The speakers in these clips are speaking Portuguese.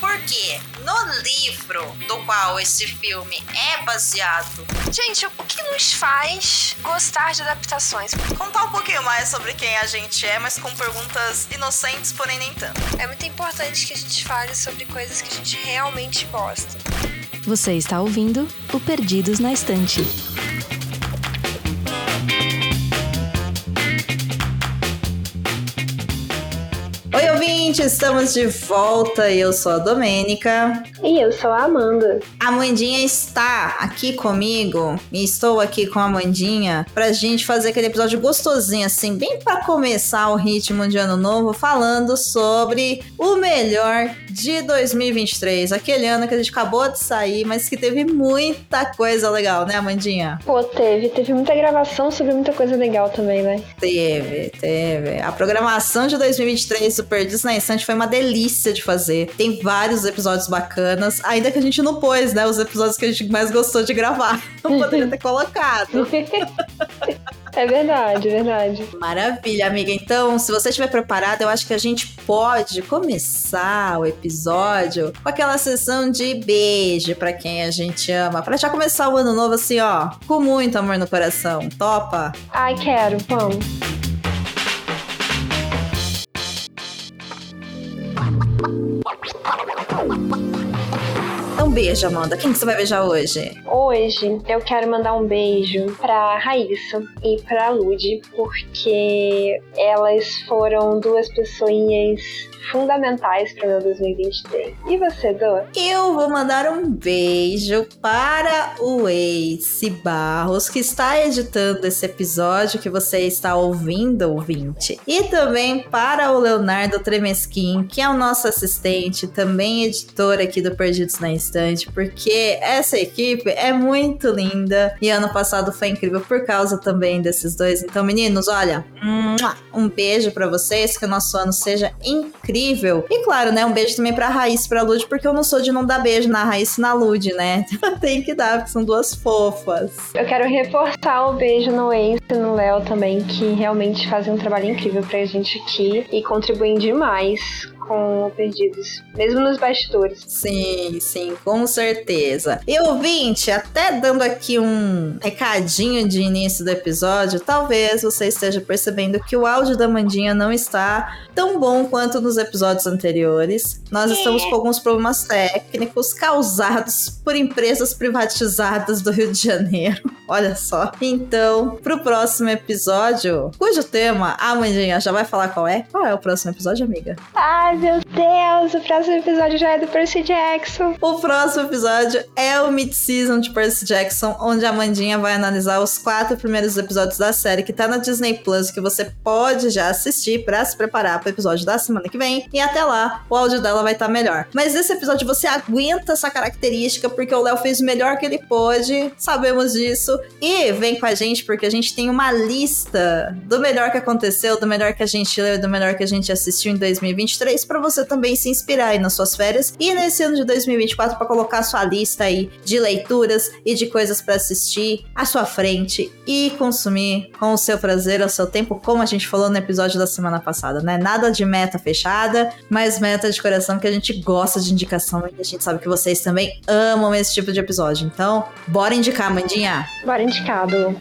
Porque no livro do qual esse filme é baseado, Gente, o que nos faz gostar de adaptações? contar um pouquinho mais sobre quem a gente é, mas com perguntas inocentes, porém nem tanto. É muito importante que a gente fale sobre coisas que a gente realmente gosta. Você está ouvindo o Perdidos na Estante. Ouvintes, estamos de volta. Eu sou a Domênica. E eu sou a Amanda. A Mandinha está aqui comigo e estou aqui com a Mandinha pra gente fazer aquele episódio gostosinho, assim, bem pra começar o ritmo de ano novo, falando sobre o melhor de 2023. Aquele ano que a gente acabou de sair, mas que teve muita coisa legal, né, Amandinha? Pô, teve. Teve muita gravação sobre muita coisa legal também, né? Teve, teve. A programação de 2023 do Perdidos na Estante foi uma delícia de fazer. Tem vários episódios bacanas, ainda que a gente não pôs, né? Os episódios que a gente mais gostou de gravar. Não poderia ter colocado. É verdade, é verdade. Maravilha, amiga. Então, se você estiver preparada, eu acho que a gente pode começar o episódio com aquela sessão de beijo pra quem a gente ama. Pra já começar o ano novo assim, ó, com muito amor no coração. Topa? Ai, quero, vamos. Então, beijo, Amanda. Quem que você vai beijar hoje? Hoje eu quero mandar um beijo pra Raíssa e pra Lud, porque elas foram duas pessoinhas fundamentais para meu 2023. E você, Dô? Eu vou mandar um beijo para o Ace Barros, que está editando esse episódio que você está ouvindo, ouvinte. E também para o Leonardo Tremesquim, que é o nosso assistente, também editor aqui do Perdidos na Estante, porque essa equipe é muito linda e ano passado foi incrível por causa também desses dois. Então, meninos, olha, um beijo para vocês, que o nosso ano seja incrível. E claro, né, um beijo também pra e pra Lud, porque eu não sou de não dar beijo na Raíssa e na Lud, né? Tem que dar, porque são duas fofas. Eu quero reforçar o beijo no Ace e no Léo também, que realmente fazem um trabalho incrível pra gente aqui e contribuem demais com Perdidos, mesmo nos bastidores. Sim, sim, com certeza. E ouvinte, até dando aqui um recadinho de início do episódio, talvez você esteja percebendo que o áudio da Mandinha não está tão bom quanto nos episódios anteriores. Nós estamos com alguns problemas técnicos causados por empresas privatizadas do Rio de Janeiro. Olha só. Então, pro próximo episódio, cujo tema a Mandinha já vai falar qual é. Qual é o próximo episódio, amiga? Ai, meu Deus, o próximo episódio já é do Percy Jackson. O próximo episódio é o Mid-Season de Percy Jackson, onde a Mandinha vai analisar os quatro primeiros episódios da série que tá na Disney Plus, que você pode já assistir para se preparar pro episódio da semana que vem. E até lá, o áudio dela vai estar tá melhor. Mas nesse episódio você aguenta essa característica, porque o Léo fez o melhor que ele pôde, sabemos disso. E vem com a gente, porque a gente tem uma lista do melhor que aconteceu, do melhor que a gente leu e do melhor que a gente assistiu em 2023 para você também se inspirar aí nas suas férias e nesse ano de 2024 para colocar sua lista aí de leituras e de coisas para assistir à sua frente e consumir com o seu prazer, ao seu tempo, como a gente falou no episódio da semana passada, né? Nada de meta fechada, mas meta de coração que a gente gosta de indicação e a gente sabe que vocês também amam esse tipo de episódio. Então, bora indicar, Mandinha. Bora indicado.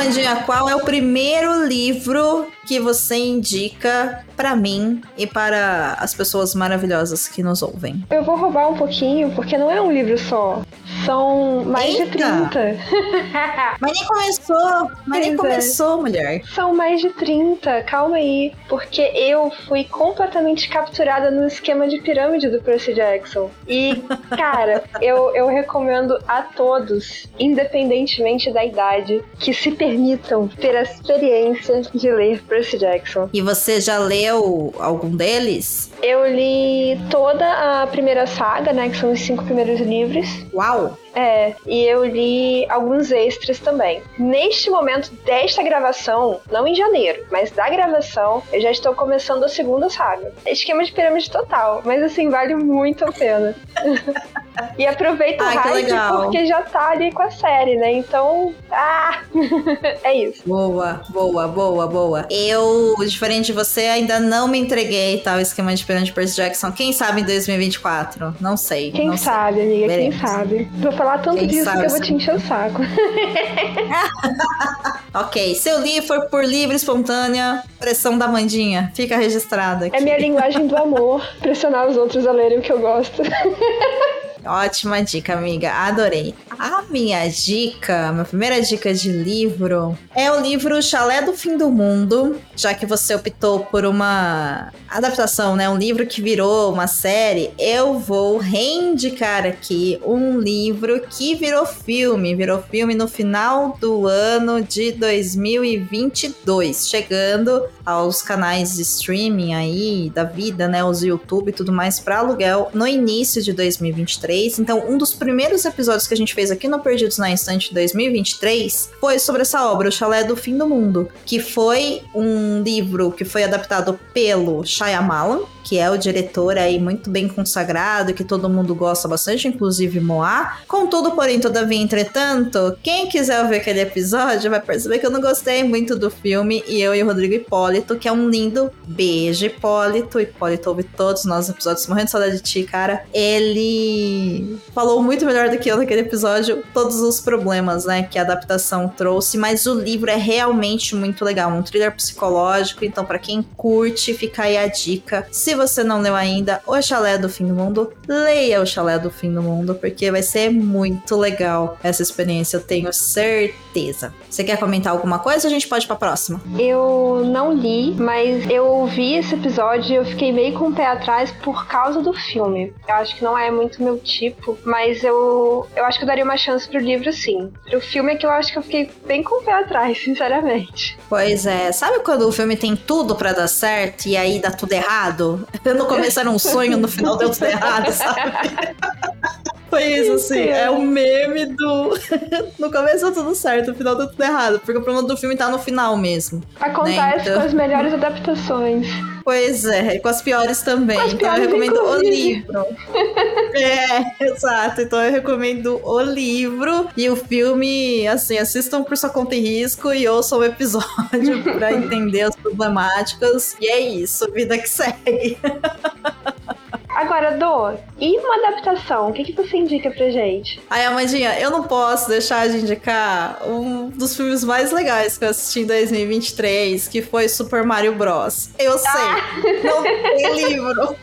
Amandinha, qual é o primeiro livro que você indica para mim e para as pessoas maravilhosas que nos ouvem? Eu vou roubar um pouquinho, porque não é um livro só. São mais Eita. de 30. Mas nem começou, mas nem é. começou, mulher. São mais de 30, calma aí. Porque eu fui completamente capturada no esquema de pirâmide do Percy Jackson. E, cara, eu, eu recomendo a todos, independentemente da idade, que se permitam ter a experiência de ler Percy Jackson. E você já leu algum deles? Eu li toda a primeira saga, né? Que são os cinco primeiros livros. Uau! É, e eu li alguns extras também. Neste momento desta gravação, não em janeiro, mas da gravação, eu já estou começando a segunda saga. Esquema de pirâmide total, mas assim, vale muito a pena. e aproveita Ai, o hype porque já tá ali com a série, né? Então, ah! é isso. Boa, boa, boa, boa. Eu, diferente de você, ainda não me entreguei tal tá, esquema de pirâmide de Percy Jackson. Quem sabe em 2024? Não sei. Quem não sei. sabe, amiga, Veremos. quem sabe. Falar tanto Quem disso sabe, que eu vou te encher o saco. Ok, se eu li for por livre, espontânea, pressão da Mandinha. Fica registrado aqui. É minha linguagem do amor, pressionar os outros a lerem o que eu gosto. Ótima dica, amiga. Adorei. A minha dica, minha primeira dica de livro é o livro Chalé do Fim do Mundo, já que você optou por uma adaptação, né? Um livro que virou uma série. Eu vou reindicar aqui um livro que virou filme. Virou filme no final do ano de 2022, chegando aos canais de streaming aí da vida, né? Os YouTube e tudo mais para aluguel no início de 2023. Então, um dos primeiros episódios que a gente fez aqui no Perdidos na Instante 2023 foi sobre essa obra, O Chalé do Fim do Mundo, que foi um livro que foi adaptado pelo Shyamalan, que é o diretor aí muito bem consagrado, que todo mundo gosta bastante, inclusive Moá. Contudo, porém, todavia, entretanto, quem quiser ver aquele episódio vai perceber que eu não gostei muito do filme e eu e o Rodrigo Hipólito, que é um lindo beijo, Hipólito. Hipólito ouve todos os nossos episódios, morrendo de saudade de ti, cara. Ele falou muito melhor do que eu naquele episódio todos os problemas, né, que a adaptação trouxe, mas o livro é realmente muito legal, um thriller psicológico, então para quem curte, fica aí a dica. Se você não leu ainda O Chalé do Fim do Mundo, leia O Chalé do Fim do Mundo, porque vai ser muito legal essa experiência, eu tenho certeza. Você quer comentar alguma coisa ou a gente pode ir pra próxima? Eu não li, mas eu ouvi esse episódio e eu fiquei meio com o pé atrás por causa do filme. Eu acho que não é muito meu tipo, mas eu, eu acho que eu daria uma chance pro livro sim. Pro filme é que eu acho que eu fiquei bem com o pé atrás, sinceramente. Pois é, sabe quando o filme tem tudo pra dar certo e aí dá tudo errado? No começo era um sonho, no final deu tudo errado, sabe? Foi isso, assim, é o meme do. no começo deu tudo certo, no final deu tudo errado. Porque o problema do filme tá no final mesmo. Acontece então. com as melhores adaptações. Pois é, e com as piores também. As então eu piores, recomendo o inclusive. livro. é, exato. Então eu recomendo o livro e o filme, assim, assistam por sua conta e risco e ouçam o episódio pra entender as problemáticas. E é isso, vida que segue. Agora, Dô, e uma adaptação? O que, que você indica pra gente? Aí, Amandinha, eu não posso deixar de indicar um dos filmes mais legais que eu assisti em 2023, que foi Super Mario Bros. Eu sei, não tem livro.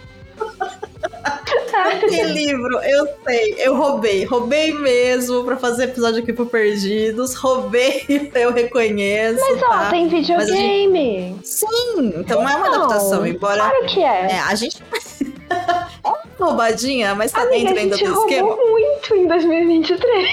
Tem livro, eu sei. Eu roubei. Roubei mesmo pra fazer episódio aqui pro Perdidos. Roubei, eu reconheço. Mas ó, tá? tem Mas a videogame. Sim, então não é uma adaptação, embora. Claro que é. É, a gente. Oh! É roubadinha, mas tá Amiga, dentro ainda do esquema. roubou muito em 2023.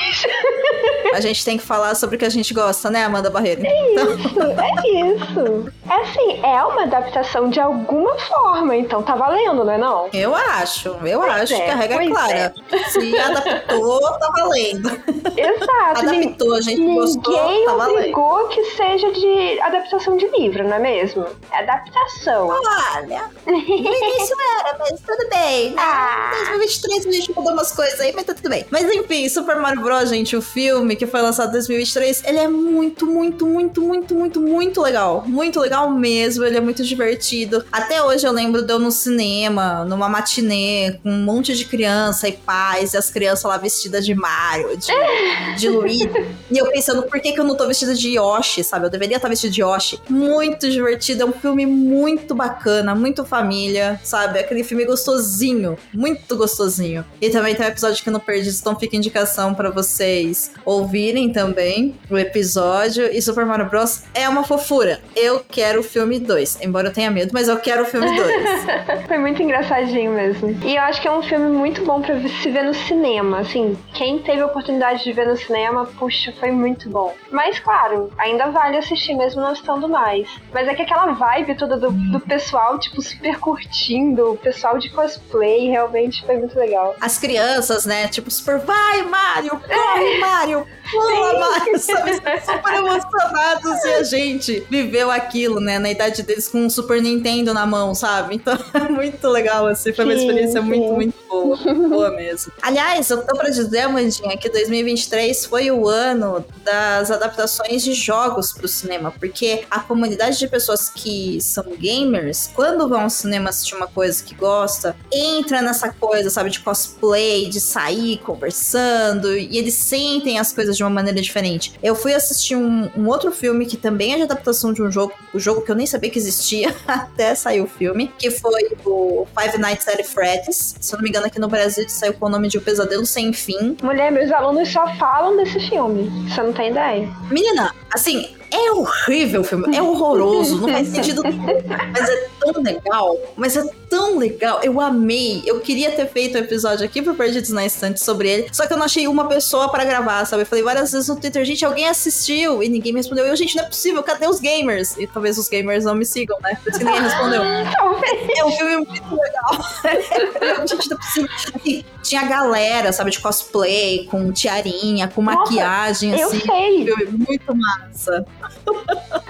A gente tem que falar sobre o que a gente gosta, né, Amanda Barreira? Então, Isso, é isso. É assim, é uma adaptação de alguma forma, então tá valendo, não é não? eu acho, eu Pois acho é, que a regra é clara. Se adaptou, tá valendo. Exato. Adaptou, a gente gostou, Ninguém tá valendo. obrigou que seja de adaptação de livro, não é mesmo? É adaptação. Olha, no início era, mas tudo bem. Né? Ah. Em 2023 a gente mudou umas coisas aí, mas tá tudo bem. Mas enfim, Super Mario Bros, gente, o filme que foi lançado em 2023, ele é muito, muito, muito, muito, muito, muito legal. Muito legal mesmo, ele é muito divertido. Até hoje eu lembro de eu no cinema, numa matinê, com um monte de criança e pais, e as crianças lá vestidas de Mario, de, de Luigi. E eu pensando, por que, que eu não tô vestida de Yoshi, sabe? Eu deveria estar vestida de Yoshi. Muito divertido, é um filme muito bacana, muito família, sabe? Aquele filme gostosinho, muito gostosinho. E também tem um episódio que eu não perdi, então fica indicação pra vocês ouvirem também o episódio. E Super Mario Bros. é uma fofura. Eu quero o filme 2, embora eu tenha medo, mas eu quero o filme 2. Foi muito engraçadinho mesmo. E eu acho que é um filme muito bom pra se ver no cinema. Assim, quem teve a oportunidade de ver no cinema, puxa, foi muito bom. Mas, claro, ainda vale assistir mesmo não estando mais. Mas é que aquela vibe toda do, do pessoal, tipo, super curtindo, o pessoal de cosplay, realmente foi muito legal. As crianças, né? Tipo, super, vai, Mario, corre, Mario, pula, Mario, sabe? Super emocionados e a gente viveu aquilo, né? Na idade deles com um Super Nintendo na mão, sabe? Então é muito legal, assim. Foi uma Sim, experiência sim. muito, muito boa. Boa mesmo. Aliás, eu tô pra dizer, Amandinha, que 2023 foi o ano das adaptações de jogos pro cinema, porque a comunidade de pessoas que são gamers, quando vão ao cinema assistir uma coisa que gosta, entra nessa coisa, sabe, de cosplay, de sair conversando, e eles sentem as coisas de uma maneira diferente. Eu fui assistir um, um outro filme que também é de adaptação de um jogo, o jogo que eu nem sabia que existia até sair o filme, que foi o Five Nights at Freddy's. Se eu não me engano, aqui no Brasil saiu com o nome de O Pesadelo Sem Fim. Mulher, meus alunos só falam desse filme. Você não tem ideia. Menina, assim, é horrível o filme, é horroroso, não faz sentido nenhum, mas é tão legal, mas é tão legal, eu amei, eu queria ter feito um episódio aqui pro Perdidos na Estante sobre ele, só que eu não achei uma pessoa pra gravar, sabe, eu falei várias vezes no Twitter, gente, alguém assistiu, e ninguém me respondeu, eu, gente, não é possível, cadê os gamers? E talvez os gamers não me sigam, né, por isso que ninguém respondeu. É um filme muito legal. Gente, não é possível. Assim, tinha galera, sabe, de cosplay, com tiarinha, com Nossa, maquiagem, Eu assim. sei. Filme muito massa.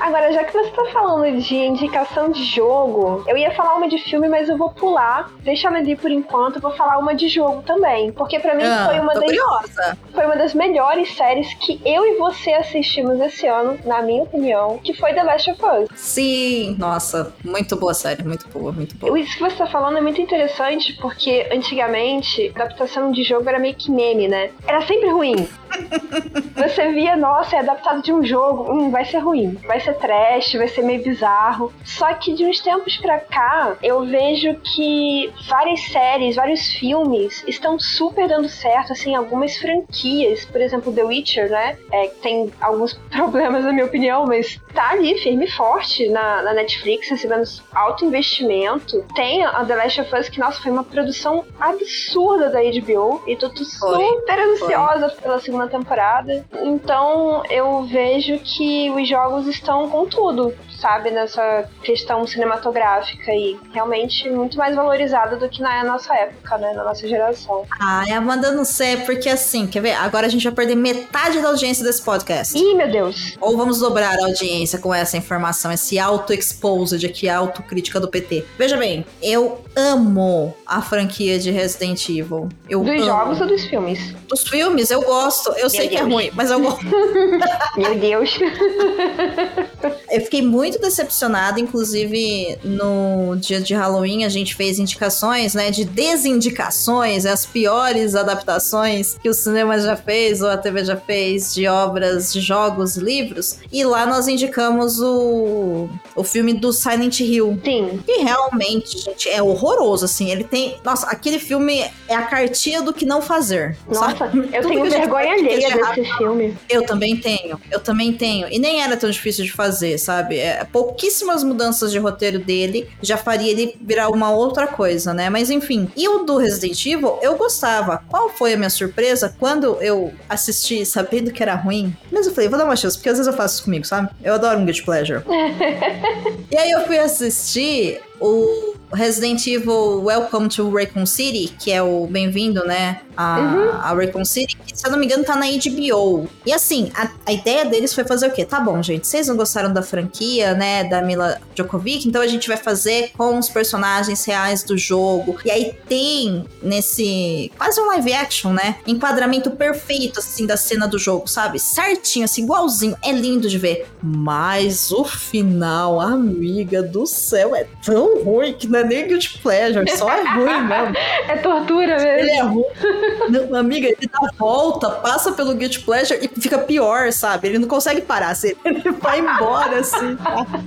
Agora, já que você tá falando de indicação de jogo, eu ia falar uma de filme, mas eu vou pular. Deixa eu ali por enquanto, vou falar uma de jogo também. Porque pra mim Ah, foi, uma das, curiosa. foi uma das melhores séries que eu e você assistimos esse ano, na minha opinião, que foi The Last of Us. Sim, nossa, muito boa série, muito boa, muito boa. Isso que você tá falando é muito interessante, porque antigamente a adaptação de jogo era meio que meme, né? Era sempre ruim. Você via, nossa, é adaptado de um jogo, hum, vai ser ruim, vai ser trash, vai ser meio bizarro. Só que de uns tempos pra cá, eu vejo que várias séries, vários filmes estão super dando certo, assim, algumas franquias, por exemplo, The Witcher, né? É, tem alguns problemas, na minha opinião, mas tá ali firme e forte na, na Netflix, recebendo alto investimento. Tem a The Last of Us, que, nossa, foi uma produção absurda da HBO, e tô, tô Foi, super ansiosa pela segunda temporada. Então eu vejo que os jogos estão com tudo, sabe, nessa questão cinematográfica e realmente muito mais valorizada do que na nossa época, né, na nossa geração. Ai, Amanda, não sei, porque assim, quer ver? Agora a gente vai perder metade da audiência desse podcast. Ih, meu Deus! Ou vamos dobrar a audiência com essa informação, esse auto-exposed aqui, a autocrítica do PT. Veja bem, eu amo a franquia de Resident Evil. Eu Dos amo. jogos ou dos filmes? Dos filmes, eu gosto. Eu sei que é Deus. ruim, mas eu gosto. Meu Deus! Eu fiquei muito decepcionada, inclusive no dia de Halloween a gente fez indicações, né, de desindicações, as piores adaptações que o cinema já fez ou a TV já fez de obras, de jogos, livros, e lá nós indicamos o, o filme do Silent Hill. Sim, E realmente, gente, é horroroso, assim. Ele tem. Nossa, aquele filme é a cartinha do que não fazer. nossa, sabe? eu Tudo tenho que vergonha alheia errado, desse filme. eu também tenho, eu também tenho. E nem era tão difícil de fazer, sabe? É, pouquíssimas mudanças de roteiro dele já faria ele virar uma outra coisa, né? Mas enfim. E o do Resident Evil, eu gostava. Qual foi a minha surpresa quando eu assisti sabendo que era ruim? Mas eu falei, vou dar uma chance, porque às vezes eu faço isso comigo, sabe? Eu adoro um guilty pleasure. e aí eu fui assistir o Resident Evil Welcome to Raccoon City, que é o bem-vindo, né? A, a Raccoon City, que, se eu não me engano, tá na HBO. E assim, a, a ideia deles foi fazer o quê? Tá bom, gente, vocês não gostaram da franquia, né? Da Mila Djokovic, então a gente vai fazer com os personagens reais do jogo. E aí tem nesse. quase um live action, né? Enquadramento perfeito, assim, da cena do jogo, sabe? Certinho, assim, igualzinho. É lindo de ver. Mas o final, amiga do céu, é tão ruim que não é nem guilty pleasure, só é ruim mesmo. É tortura Ele mesmo. é ruim. Não, amiga, ele dá a volta, passa pelo Guilty Pleasure e fica pior, sabe? Ele não consegue parar, assim, ele vai embora, assim.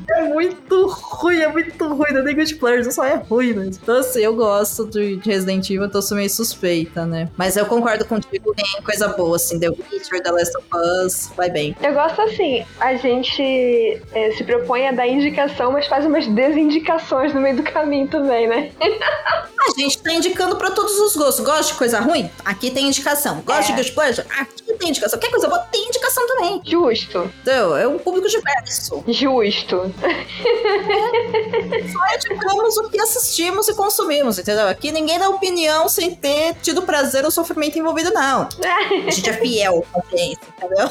É muito ruim, é muito ruim. Não tem Good Pleasure, só é ruim mesmo. Então, assim, eu gosto de Resident Evil, então sou meio suspeita, né? Mas eu concordo contigo, tem coisa boa, assim, The Witcher, The Last of Us, vai bem. Eu gosto assim, a gente é, se propõe a dar indicação, mas faz umas desindicações no meio do caminho também, né? A gente tá indicando pra todos os gostos. Gosta de coisa ruim? Aqui tem indicação. Gosta É. de Pleasure? Aqui tem indicação. Quer coisa boa? Tem indicação também. Justo, Então, é um público diverso. justo. Só indicamos o que assistimos e consumimos, entendeu? Aqui ninguém dá opinião sem ter tido prazer ou sofrimento envolvido, não. A gente é fiel à audiência, entendeu?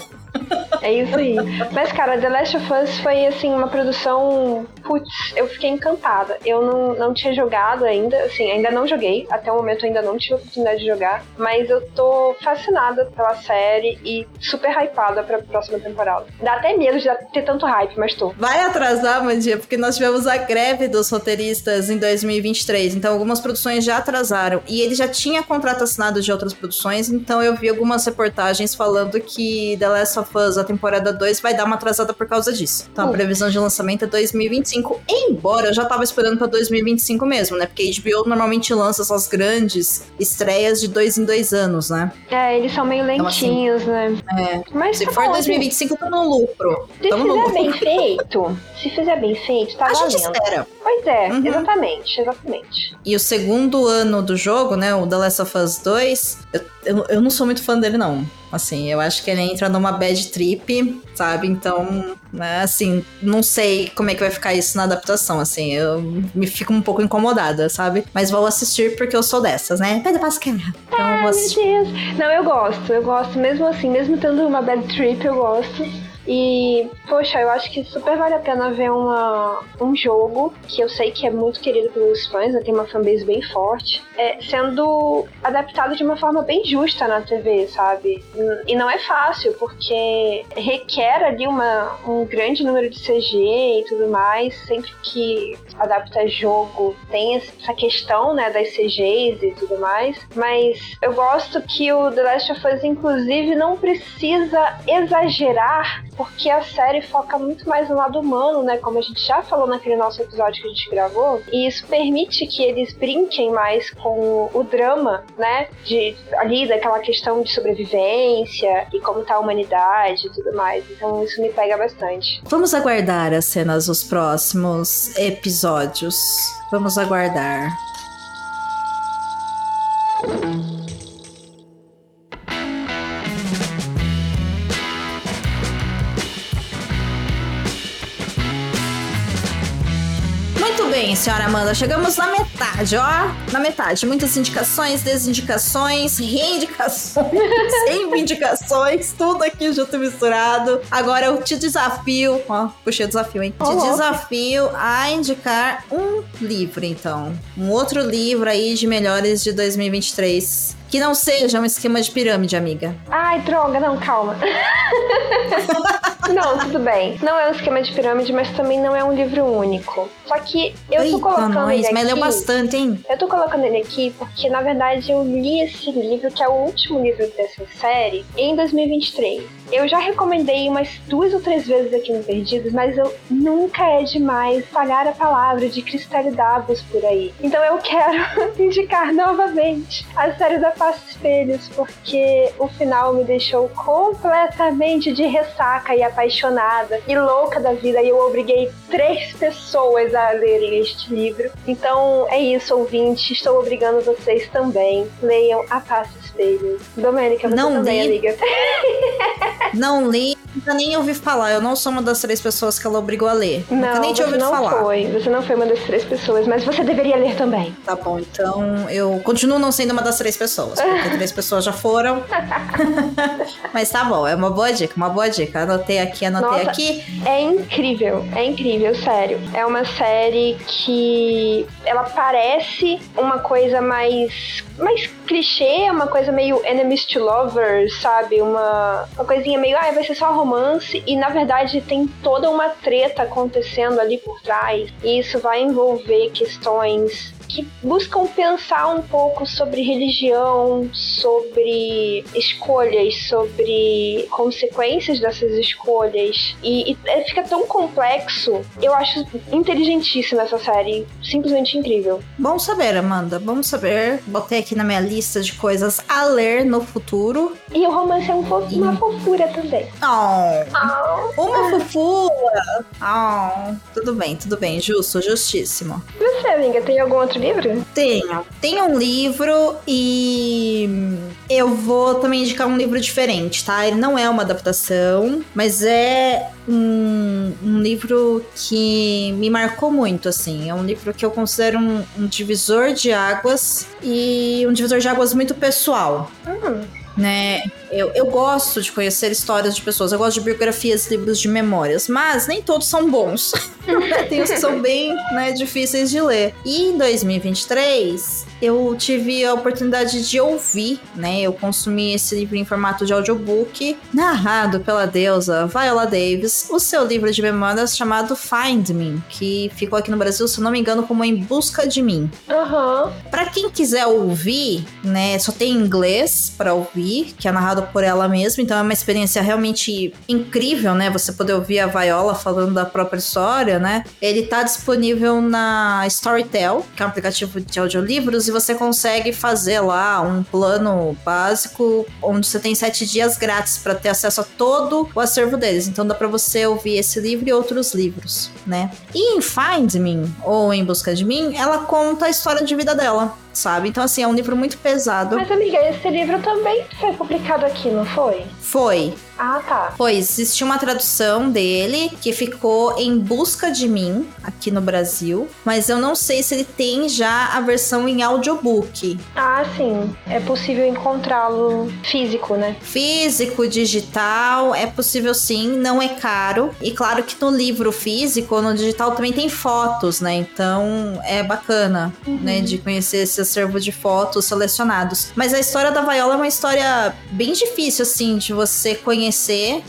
É isso aí. Mas, cara, The Last of Us foi, assim, uma produção. Putz, eu fiquei encantada. Eu não, não tinha jogado ainda, assim, ainda não joguei. Até o momento ainda não tive a oportunidade de jogar. Mas eu tô fascinada pela série e super hypada pra próxima temporada. Dá até medo de ter tanto hype, mas tô. Vai atrasar, Mandia, porque nós tivemos a greve dos roteiristas em 2023. Então, algumas produções já atrasaram. E ele já tinha contrato assinado de outras produções. Então, eu vi algumas reportagens falando que The Last of Us, a temporada 2, vai dar uma atrasada por causa disso. Então, a Uh. previsão de lançamento é 2025. Embora eu já tava esperando pra 2025 mesmo, né? Porque a HBO normalmente lança essas grandes estreias de dois em dois anos, né? É, eles são meio Então, assim, lentinhos, né? É. Mas Se tá for bom, 2025, tá no lucro. Se Tamo fizer lucro. bem feito, se fizer bem feito, tá A gente valendo. espera. Pois é, Uhum. exatamente, exatamente. E o segundo ano do jogo, né, o The Last of Us 2, eu, eu, eu não sou muito fã dele, não. Assim, eu acho que ele entra numa bad trip, sabe? Então, né, assim, não sei como é que vai ficar isso na adaptação, assim. Eu me fico um pouco incomodada, sabe? Mas vou assistir porque eu sou dessas, né? Pedro Pascal. Então eu vou assistir. Deus. Não, eu gosto, eu gosto. Mesmo assim, mesmo tendo uma bad trip, eu gosto. E, poxa, eu acho que super vale a pena ver uma, um jogo que eu sei que é muito querido pelos fãs, né, tem uma fanbase bem forte, é, sendo adaptado de uma forma bem justa na TV, sabe? E não é fácil, porque requer ali uma, um grande número de CG e tudo mais. Sempre que adapta jogo, tem essa questão, né, das CGs e tudo mais. Mas eu gosto que o The Last of Us, inclusive, não precisa exagerar, porque a série foca muito mais no lado humano, né, como a gente já falou naquele nosso episódio que a gente gravou. E isso permite que eles brinquem mais com o drama, né, de ali daquela questão de sobrevivência e como tá a humanidade e tudo mais. Então isso me pega bastante. Vamos aguardar as cenas dos próximos episódios. Vamos aguardar. Bem, senhora Amanda, chegamos na metade, ó. Na metade. Muitas indicações, desindicações, reindicações, reivindicações, tudo aqui junto misturado. Agora eu te desafio, ó, puxei o desafio, hein? Ó, Te desafio a indicar um livro, então. Um outro livro aí de melhores de 2023. Que não seja um esquema de pirâmide, amiga. Ai, droga, não, calma. não, tudo bem. Não é um esquema de pirâmide, mas também não é um livro único. Só que eu tô Eita, colocando nós, ele mas leu aqui... bastante, hein? Eu tô colocando ele aqui porque, na verdade, eu li esse livro, que é o último livro dessa série, em 2023. Eu já recomendei umas duas ou três vezes aqui no Perdidos, mas eu nunca é demais falhar a palavra de Cristal Davos por aí. Então eu quero indicar novamente a série da Face Espelhos, porque o final me deixou completamente de ressaca e apaixonada e louca da vida, e eu obriguei três pessoas a lerem este livro. Então é isso, ouvinte. Estou obrigando vocês também. Leiam A Face Domênica, você Não também, li. amiga. Não li, nunca nem ouvi falar. Eu não sou uma das três pessoas que ela obrigou a ler. nunca Não, nem tinha você ouvido não falar. foi. Você não foi uma das três pessoas, mas você deveria ler também. Tá bom, então eu continuo não sendo uma das três pessoas, porque três pessoas já foram. Mas tá bom, é uma boa dica, uma boa dica. Anotei aqui, anotei Nossa. aqui. É incrível, é incrível, sério. É uma série que ela parece uma coisa mais mais clichê, uma coisa meio enemies to lovers, sabe? Uma, uma coisinha meio, ah, vai ser só romance e na verdade tem toda uma treta acontecendo ali por trás. E isso vai envolver questões que buscam pensar um pouco sobre religião, sobre escolhas, sobre consequências dessas escolhas. E, e é, fica tão complexo. Eu acho inteligentíssima essa série. Simplesmente incrível. Bom saber, Amanda. Bom saber. Botei aqui na minha lista de coisas a ler no futuro. E o romance é um uma fofura também. Oh, uma fofura. Oh, tudo bem, tudo bem. Justo, justíssimo. E você, amiga, tem algum outro livro? Tenho. Tem um livro e eu vou também indicar um livro diferente, tá? Ele não é uma adaptação, mas é um, um livro que me marcou muito, assim. É um livro que eu considero um, um divisor de águas e um divisor de águas muito pessoal. Hum. Né? Eu, eu gosto de conhecer histórias de pessoas, eu gosto de biografias, livros de memórias, mas nem todos são bons. Tem os que são bem né, difíceis de ler. E em 2023, eu tive a oportunidade de ouvir, né? Eu consumi esse livro em formato de audiobook, narrado pela deusa Viola Davis, o seu livro de memórias chamado Find Me, que ficou aqui no Brasil, se não me engano, como Em Busca de Mim. Aham. Pra quem quiser ouvir, né, só tem inglês pra ouvir, que é narrado por ela mesma, então é uma experiência realmente incrível, né? Você poder ouvir a Viola falando da própria história, né? Ele tá disponível na Storytel, que é um aplicativo de audiolivros, e você consegue fazer lá um plano básico onde você tem sete dias grátis para ter acesso a todo o acervo deles. Então dá para você ouvir esse livro e outros livros, né? E em Find Me, ou Em Busca de Mim, ela conta a história de vida dela sabe? Então, assim, é um livro muito pesado. Mas, amiga, esse livro também foi publicado aqui, não foi? Foi. Ah, tá. Pois, existe uma tradução dele que ficou em busca de mim aqui no Brasil, mas eu não sei se ele tem já a versão em audiobook. Ah, sim. É possível encontrá-lo físico, né? Físico, digital, é possível sim, não é caro. E claro que no livro físico, no digital também tem fotos, né? Então é bacana, né, de conhecer esse acervo de fotos selecionados. Mas a história da Viola é uma história bem difícil, assim, de você conhecer,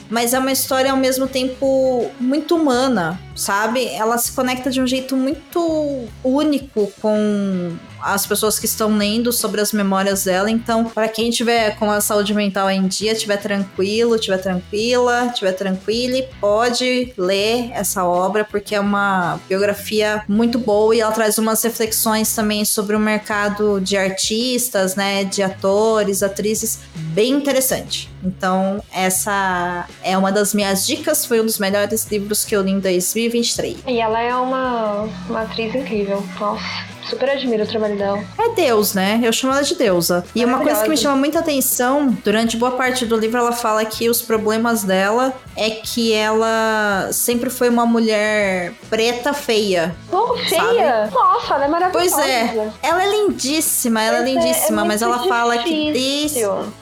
mas é uma história ao mesmo tempo muito humana, sabe? Ela se conecta de um jeito muito único com as pessoas que estão lendo sobre as memórias dela. Então, para quem tiver com a saúde mental em dia, tiver tranquilo, tiver tranquila, tiver tranquila, pode ler essa obra porque é uma biografia muito boa e ela traz umas reflexões também sobre o mercado de artistas, né, de atores, atrizes, bem interessante. Então, essa é uma das minhas dicas, foi um dos melhores livros que eu li em 2023. E ela é uma, uma atriz incrível. Nossa. Super admiro o trabalho dela. É Deus, né? Eu chamo ela de deusa. E uma coisa que me chama muita atenção, durante boa parte do livro, ela fala que os problemas dela é que ela sempre foi uma mulher preta feia. Oh, feia? Nossa, ela é maravilhosa. Pois é. Ela é lindíssima, ela Mas é é- lindíssima, é mas ela fala que desde.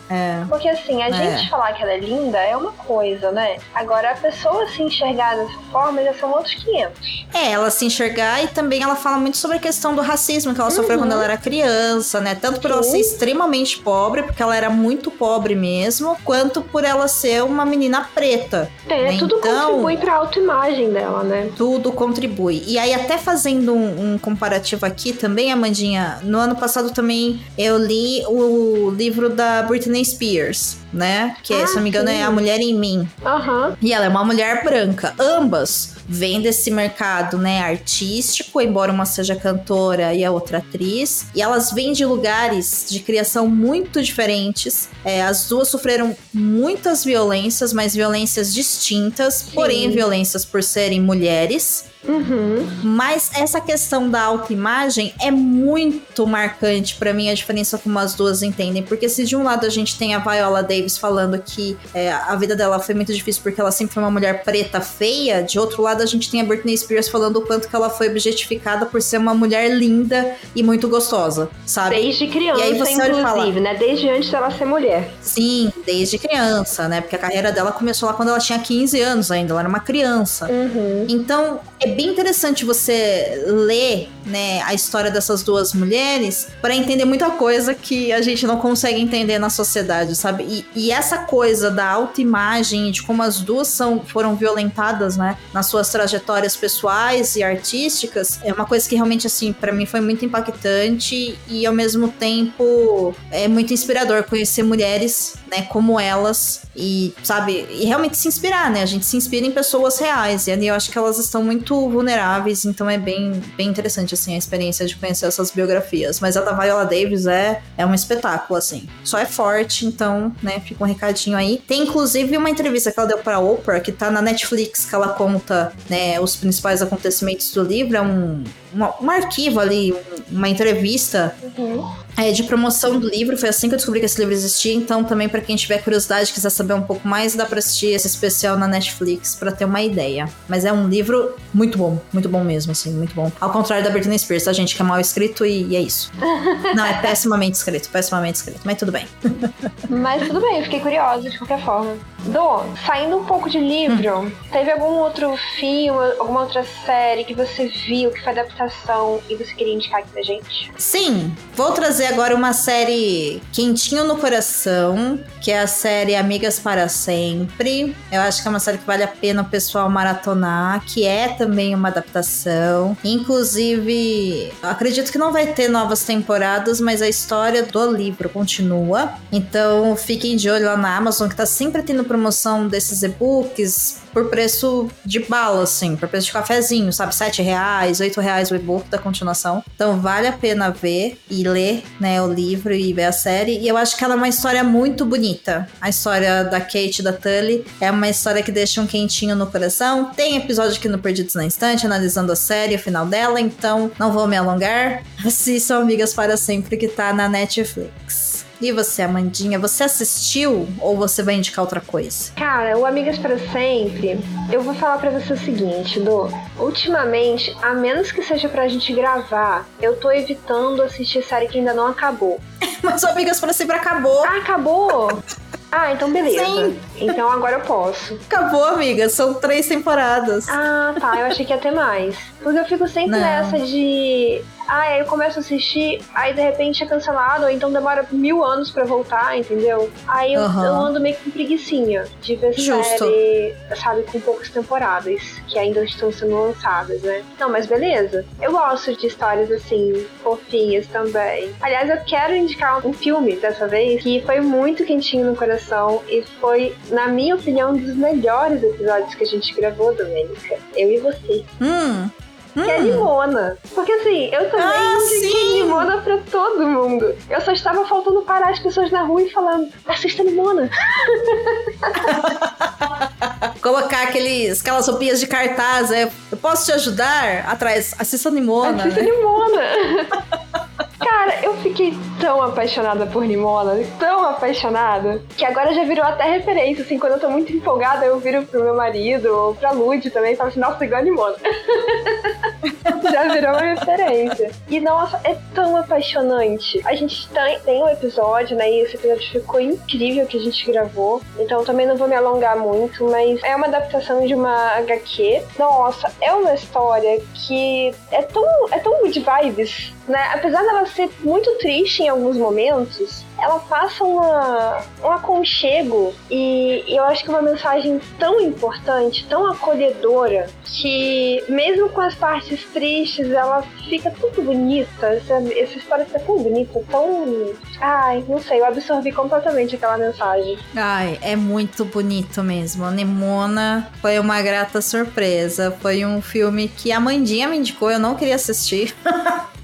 É. Porque assim, a É. gente falar que ela é linda é uma coisa, né? Agora, a pessoa se enxergar dessa forma já são outros 500. É, ela se enxergar e também ela fala muito sobre a questão do racismo que ela sofreu quando ela era criança, né? Tanto por ela Sim. ser extremamente pobre, porque ela era muito pobre mesmo, quanto por ela ser uma menina preta. É, né? tudo Então, contribui pra autoimagem dela, né? tudo contribui. E aí, até fazendo um, um comparativo aqui também, Amandinha, no ano passado também eu li o livro da Britney Spears, né? Que, Ah, se não me engano, sim. é A Mulher em Mim. Aham. E ela é uma mulher branca. Ambas vêm desse mercado, né, artístico, embora uma seja cantora e a outra atriz. E elas vêm de lugares de criação muito diferentes. É, as duas sofreram muitas violências, mas violências distintas, porém violências por serem mulheres. Uhum. Mas essa questão da autoimagem é muito marcante pra mim a diferença como as duas entendem. Porque se de um lado a gente tem a Viola Davis falando que é, a vida dela foi muito difícil porque ela sempre foi uma mulher preta feia, de outro lado a gente tem a Britney Spears falando o quanto que ela foi objetificada por ser uma mulher linda e muito gostosa, sabe? Desde criança, E aí você olha e fala- inclusive, né? Desde antes dela ser mulher. Sim, desde criança, né? Porque a carreira dela começou lá quando ela tinha 15 anos ainda, ela era uma criança. Uhum. Então, é bem interessante você ler né, a história dessas duas mulheres para entender muita coisa que a gente não consegue entender na sociedade, sabe? E, e essa coisa da autoimagem, de como as duas são, foram violentadas, né, nas suas trajetórias pessoais e artísticas, é uma coisa que realmente, assim, para mim foi muito impactante e ao mesmo tempo é muito inspirador conhecer mulheres, né, como elas e, sabe, e realmente se inspirar, né? A gente se inspira em pessoas reais e ali eu acho que elas estão muito vulneráveis, então é bem, bem interessante, assim, a experiência de conhecer essas biografias. Mas a da Viola Davis é, é um espetáculo, assim. Só é forte, então, né, fica um recadinho aí. Tem inclusive uma entrevista que ela deu pra Oprah, que tá na Netflix, que ela conta, né, os principais acontecimentos do livro. É um, um arquivo ali, uma entrevista Uhum. É, de promoção do livro. Foi assim que eu descobri que esse livro existia. Então, também para quem tiver curiosidade, quiser saber um pouco mais, dá pra assistir esse especial na Netflix para ter uma ideia. Mas é um livro muito bom, muito bom mesmo, assim, muito bom. Ao contrário da Britney Spears, tá, gente? Que é mal escrito e, e é isso. Não, é pessimamente escrito, pessimamente escrito. Mas tudo bem. Mas tudo bem, eu fiquei curiosa de qualquer forma. Dô, saindo um pouco de livro, teve algum outro filme, alguma outra série que você viu que foi adaptação e você queria indicar aqui pra gente? Sim, vou trazer agora uma série quentinho no coração, que é a série Amigas para Sempre. Eu acho que é uma série que vale a pena o pessoal maratonar, que é também uma adaptação. Inclusive, acredito que não vai ter novas temporadas, mas a história do livro continua. Então, fiquem de olho lá na Amazon, que tá sempre tendo promoção desses e-books por preço de bala, assim, por preço de cafezinho, sabe? Sete reais, oito reais o e-book da continuação. Então vale a pena ver e ler, né, o livro e ver a série. E eu acho que ela é uma história muito bonita. A história da Kate da Tully é uma história que deixa um quentinho no coração. Tem episódio aqui no Perdidos na Instante, analisando a série, o final dela, então não vou me alongar. Assistam Amigas para Sempre, que tá na Netflix. E você, Amandinha, você assistiu ou você vai indicar outra coisa? Cara, o Amigas para Sempre, eu vou falar pra você o seguinte, Dô. Ultimamente, a menos que seja pra gente gravar, eu tô evitando assistir série que ainda não acabou. Mas o Amigas para Sempre acabou. Ah, acabou? Ah, então beleza. Sim. Então agora eu posso. Acabou, amiga. São três temporadas. Ah, tá. Eu achei que ia ter mais. Porque eu fico sempre Não. nessa de. Ah, aí eu começo a assistir, aí de repente é cancelado, ou então demora mil anos pra voltar, entendeu? Aí eu, Aham. eu ando meio com preguicinha de ver Justo. série, sabe, com poucas temporadas, que ainda estão sendo lançadas, né? Não, mas beleza. Eu gosto de histórias assim, fofinhas também. Aliás, eu quero indicar um filme dessa vez que foi muito quentinho no coração e foi, na minha opinião, um dos melhores episódios que a gente gravou, Domênica. Eu e você Hum. Que é Hum. Limona. Porque assim, eu também Ah, indiquei sim! Limona pra todo mundo. Eu só estava faltando parar as pessoas na rua e falando, assista Limona. Colocar aqueles, aquelas roupinhas de cartaz. É, eu posso te ajudar? Atrás, assista Nimona. Assista Limona. Cara, eu fiquei tão apaixonada por Nimona, tão apaixonada, que agora já virou até referência, assim, quando eu tô muito empolgada, eu viro pro meu marido, ou pra Lud também, e falo assim, nossa, igual a Nimona. já virou uma referência. E nossa, é tão apaixonante. A gente tem, tem um episódio, né, e esse episódio ficou incrível que a gente gravou, então também não vou me alongar muito, mas é uma adaptação de uma HQ. Nossa, é uma história que é tão, é tão good vibes, né? Apesar dela ser muito triste em alguns momentos, ela passa uma, um aconchego e, eu acho que é uma mensagem tão importante, tão acolhedora, que mesmo com as partes tristes, ela fica tudo bonita. Essa, essa história fica tão bonita, tão. Ai, não sei, eu absorvi completamente aquela mensagem. Ai, é muito bonito mesmo. Nimona foi uma grata surpresa. Foi um filme que a Mandinha me indicou, eu não queria assistir.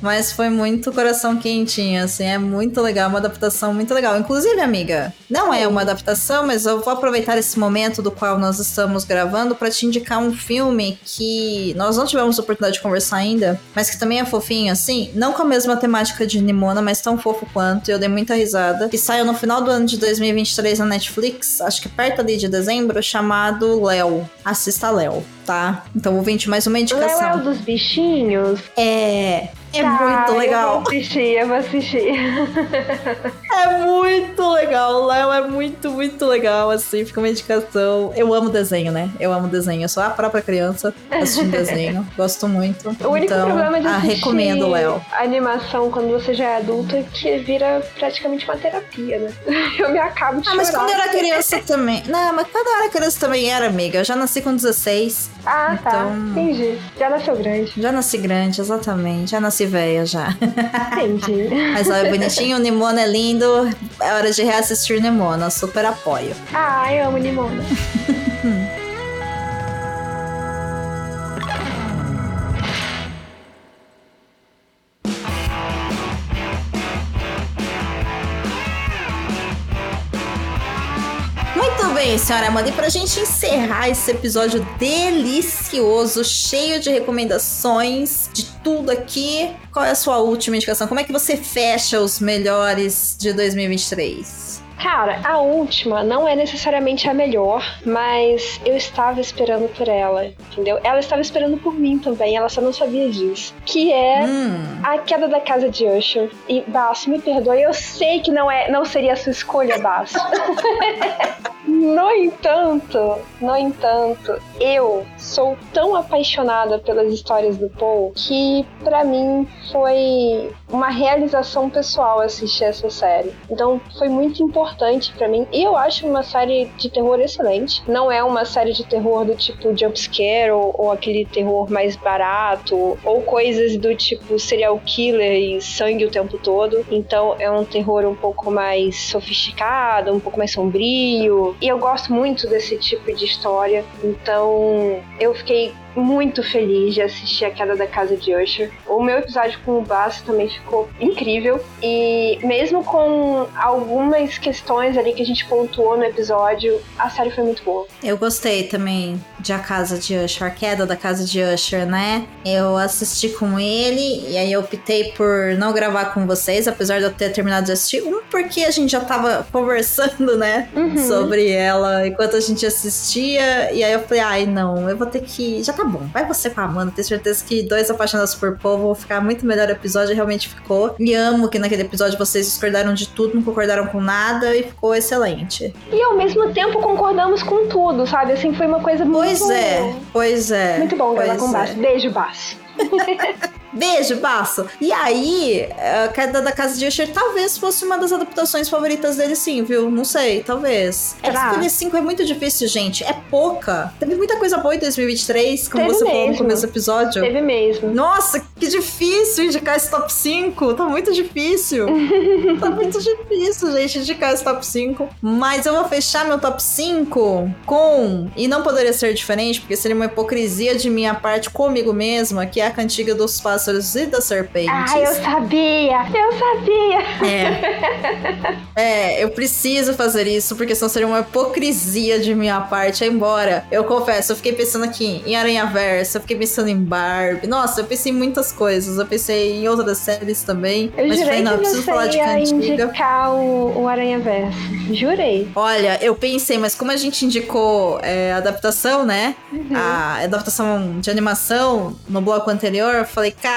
Mas foi muito coração quentinho, assim, é muito legal, uma adaptação muito legal. Inclusive, amiga, não é uma adaptação, mas eu vou aproveitar esse momento do qual nós estamos gravando para te indicar um filme que nós não tivemos oportunidade de conversar ainda, mas que também é fofinho, assim, não com a mesma temática de Nimona, mas tão fofo quanto, e eu dei muita risada, que saiu no final do ano de 2023 na Netflix, acho que perto ali de dezembro, chamado Léo. Assista Léo, tá? Então, ouvinte, mais uma Léo é indicação. o dos bichinhos. É. É Tá, muito Eu legal. vou assistir, eu vou assistir. É muito legal. Léo é muito, muito legal, assim. Fica uma indicação. Eu amo desenho, né? Eu amo desenho. Eu sou a própria criança assistindo desenho. Gosto muito. O único então, problema de ah, recomendo, Léo. animação quando você já é adulto é que vira praticamente uma terapia, né? Eu me acabo de Ah, mas quando eu era criança também. Não, mas quando eu era criança também era, amiga. Eu já nasci com 16. Ah, tá. Então- Entendi. Já nasceu grande. Já nasci grande, exatamente. Já nasci velha já. Entendi. Mas ó, é bonitinho, o Nimona é lindo. É hora de reassistir Nimona. Super apoio. ah, eu amo Nimona. Muito bem, senhora Amanda. E pra gente encerrar esse episódio delicioso, cheio de recomendações de tudo aqui, qual é a sua última indicação? Como é que você fecha os melhores de 2023? Cara, a última não é necessariamente a melhor, mas eu estava esperando por ela, entendeu? Ela estava esperando por mim também, ela só não sabia disso. Que é Hum, a queda da casa de Usher. E Basso, me perdoe, eu sei que não é, não seria a sua escolha, Basso. no entanto, no entanto, eu sou tão apaixonada pelas histórias do Paul que pra mim foi uma realização pessoal assistir essa série. Então foi muito importante pra mim. E eu acho uma série de terror excelente. Não é uma série de terror do tipo jumpscare ou, ou aquele terror mais barato ou coisas do tipo serial killer e sangue o tempo todo. Então é um terror um pouco mais sofisticado, um pouco mais sombrio. E eu gosto muito desse tipo de história. Então eu fiquei muito feliz de assistir a queda da casa de Usher. O meu episódio com o Basso também ficou incrível. E mesmo com algumas questões ali que a gente pontuou no episódio, a série foi muito boa. eu gostei também de A Casa de Usher, a queda da Casa de Usher, né? Eu assisti com ele e aí eu optei por não gravar com vocês, apesar de eu ter terminado de assistir. Um, porque a gente já tava conversando, né? Uhum. Sobre ela enquanto a gente assistia. E aí eu falei, ai, não, eu vou ter que. Já tá bom, vai você com a Amanda. Tenho certeza que dois apaixonados por povo vão ficar muito melhor o episódio. Realmente ficou. E amo que naquele episódio vocês discordaram de tudo, não concordaram com nada e ficou excelente. E ao mesmo tempo concordamos com tudo, sabe? Assim, foi uma coisa muito. Pois é, pois é. Muito bom gravar pois com o é. Basso. Beijo, Basso. Beijo, Baço. E aí, a queda da Casa de Usher talvez fosse uma das adaptações favoritas dele, sim, viu? Não sei, talvez. É Será? escolher 5 é muito difícil, gente. É pouca. Teve muita coisa boa em 2023, como Teve você falou no mesmo. começo do episódio. Teve mesmo. Nossa, que difícil indicar esse top 5. Tá muito difícil. tá muito difícil, gente, indicar esse top 5. Mas eu vou fechar meu top 5 com. E não poderia ser diferente, porque seria uma hipocrisia de minha parte comigo mesma, que é a cantiga dos pássaros e das serpentes. Ah, eu sabia! Eu sabia! É. É, eu preciso fazer isso, porque senão seria uma hipocrisia de minha parte. Embora, eu confesso, eu fiquei pensando aqui em Aranha Versa, eu fiquei pensando em Barbie. Nossa, eu pensei em muitas coisas. Eu pensei em outras séries também. Eu mas jurei falei, não, eu preciso falar de cantiga. indicar o, o Aranha Verso. Jurei. Olha, eu pensei, mas como a gente indicou é, adaptação, né? Uhum. A adaptação de animação no bloco anterior, eu falei, cara,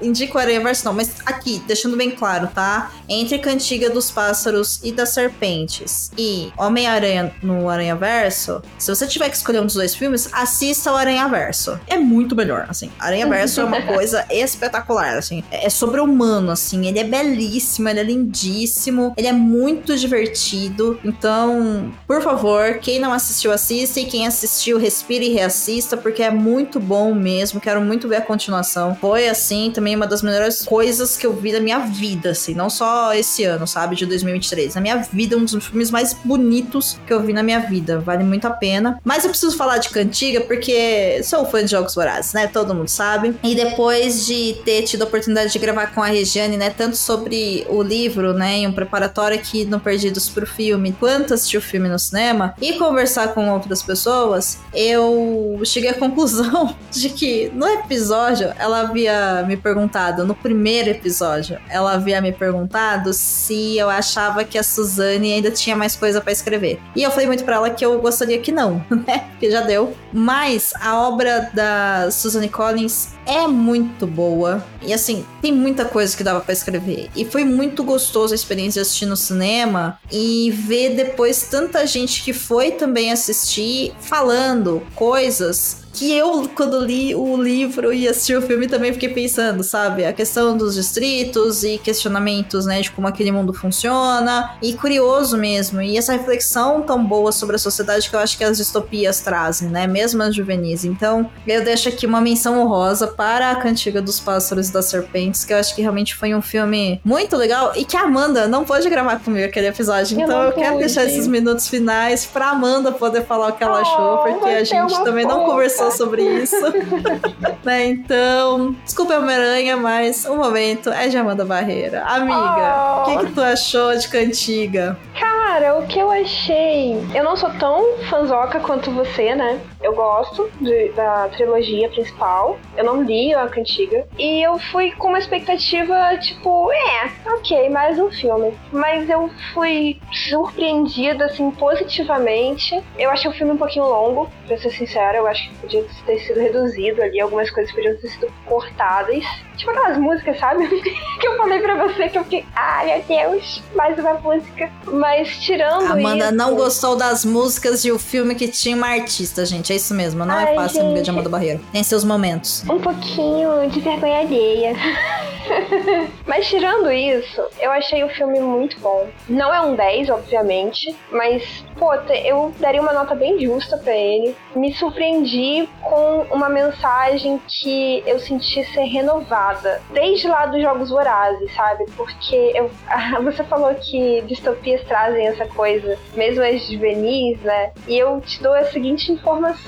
indico o Aranha Verso não, mas aqui, deixando bem claro, tá? Entre Cantiga dos Pássaros e das Serpentes e Homem-Aranha no Aranha Verso, se você tiver que escolher um dos dois filmes, assista o Aranha Verso. É muito melhor, assim. Aranha Verso é uma coisa espetacular, assim. É sobre-humano, assim. Ele é belíssimo, ele é lindíssimo, ele é muito divertido. Então, por favor, quem não assistiu, assista. E quem assistiu, respire e reassista, porque é muito bom mesmo. Quero muito ver a continuação. Foi, assim, também uma das melhores coisas que eu vi da minha vida, assim. Não só esse ano, sabe? De 2023. Na minha vida, um dos filmes mais bonitos que eu vi na minha vida. Vale muito a pena. Mas eu preciso falar de Cantiga, porque sou fã de Jogos Vorazes, né? Todo mundo sabe. E depois de ter tido a oportunidade de gravar com a Regiane, né? Tanto sobre o livro, né? Em um preparatório aqui no Perdidos pro Filme, quanto assistir o filme no cinema e conversar com outras pessoas, eu cheguei à conclusão de que no episódio ela havia me perguntado, no primeiro episódio, ela havia me perguntado se eu achava que a Suzane ainda tinha mais coisa pra escrever. E eu falei muito pra ela que eu gostaria que não, né? Porque já deu. Mas a obra da Suzanne Collins é muito boa. E assim, tem muita coisa que dava para escrever. E foi muito gostoso a experiência de assistir no cinema e ver depois tanta gente que foi também assistir falando coisas que eu, quando li o livro e assisti o filme, também fiquei pensando, sabe? A questão dos distritos e questionamentos, né, de como aquele mundo funciona. E curioso mesmo. E essa reflexão tão boa sobre a sociedade que eu acho que as distopias trazem, né? Mesmo as juvenis. Então, eu deixo aqui uma menção honrosa para a Cantiga dos Pássaros e das Serpentes, que eu acho que realmente foi um filme muito legal e que a Amanda não pôde gravar comigo aquele episódio. Eu então, eu quero deixar esses minutos finais pra Amanda poder falar o que ela achou, Oh, porque a gente também não fofa. Conversou sobre isso. né? Então, desculpa Homem-Aranha, mas o momento é de Amanda Barreira. Amiga, Oh. o que, que tu achou de Cantiga? Cara, o que eu achei. Eu não sou tão fanzoca quanto você, né? Eu gosto de- da trilogia principal. Eu não li a cantiga. E eu fui com uma expectativa, tipo, é, ok, mais um filme. Mas eu fui surpreendida, assim, positivamente. Eu achei o filme um pouquinho longo, pra ser sincera. Eu acho que podia ter sido reduzido ali. Algumas coisas podiam ter sido cortadas. Tipo aquelas músicas, sabe? que eu falei pra você que eu fiquei, ai meu Deus, mais uma música. Mas tirando Amanda isso, não gostou das músicas de o filme que tinha uma artista, gente. É isso mesmo. Não é Ai, fácil, amiga de gente. Amanda Barreira. Tem seus momentos. um pouquinho de vergonha alheia. mas tirando isso, eu achei o filme muito bom. Não é um 10, obviamente, mas, pô, eu daria uma nota bem justa pra ele. Me surpreendi com uma mensagem que eu senti ser renovada. Desde lá dos Jogos Vorazes, sabe? Porque eu, você falou que distopias trazem essa coisa, mesmo as juvenis, né? E eu te dou a seguinte informação.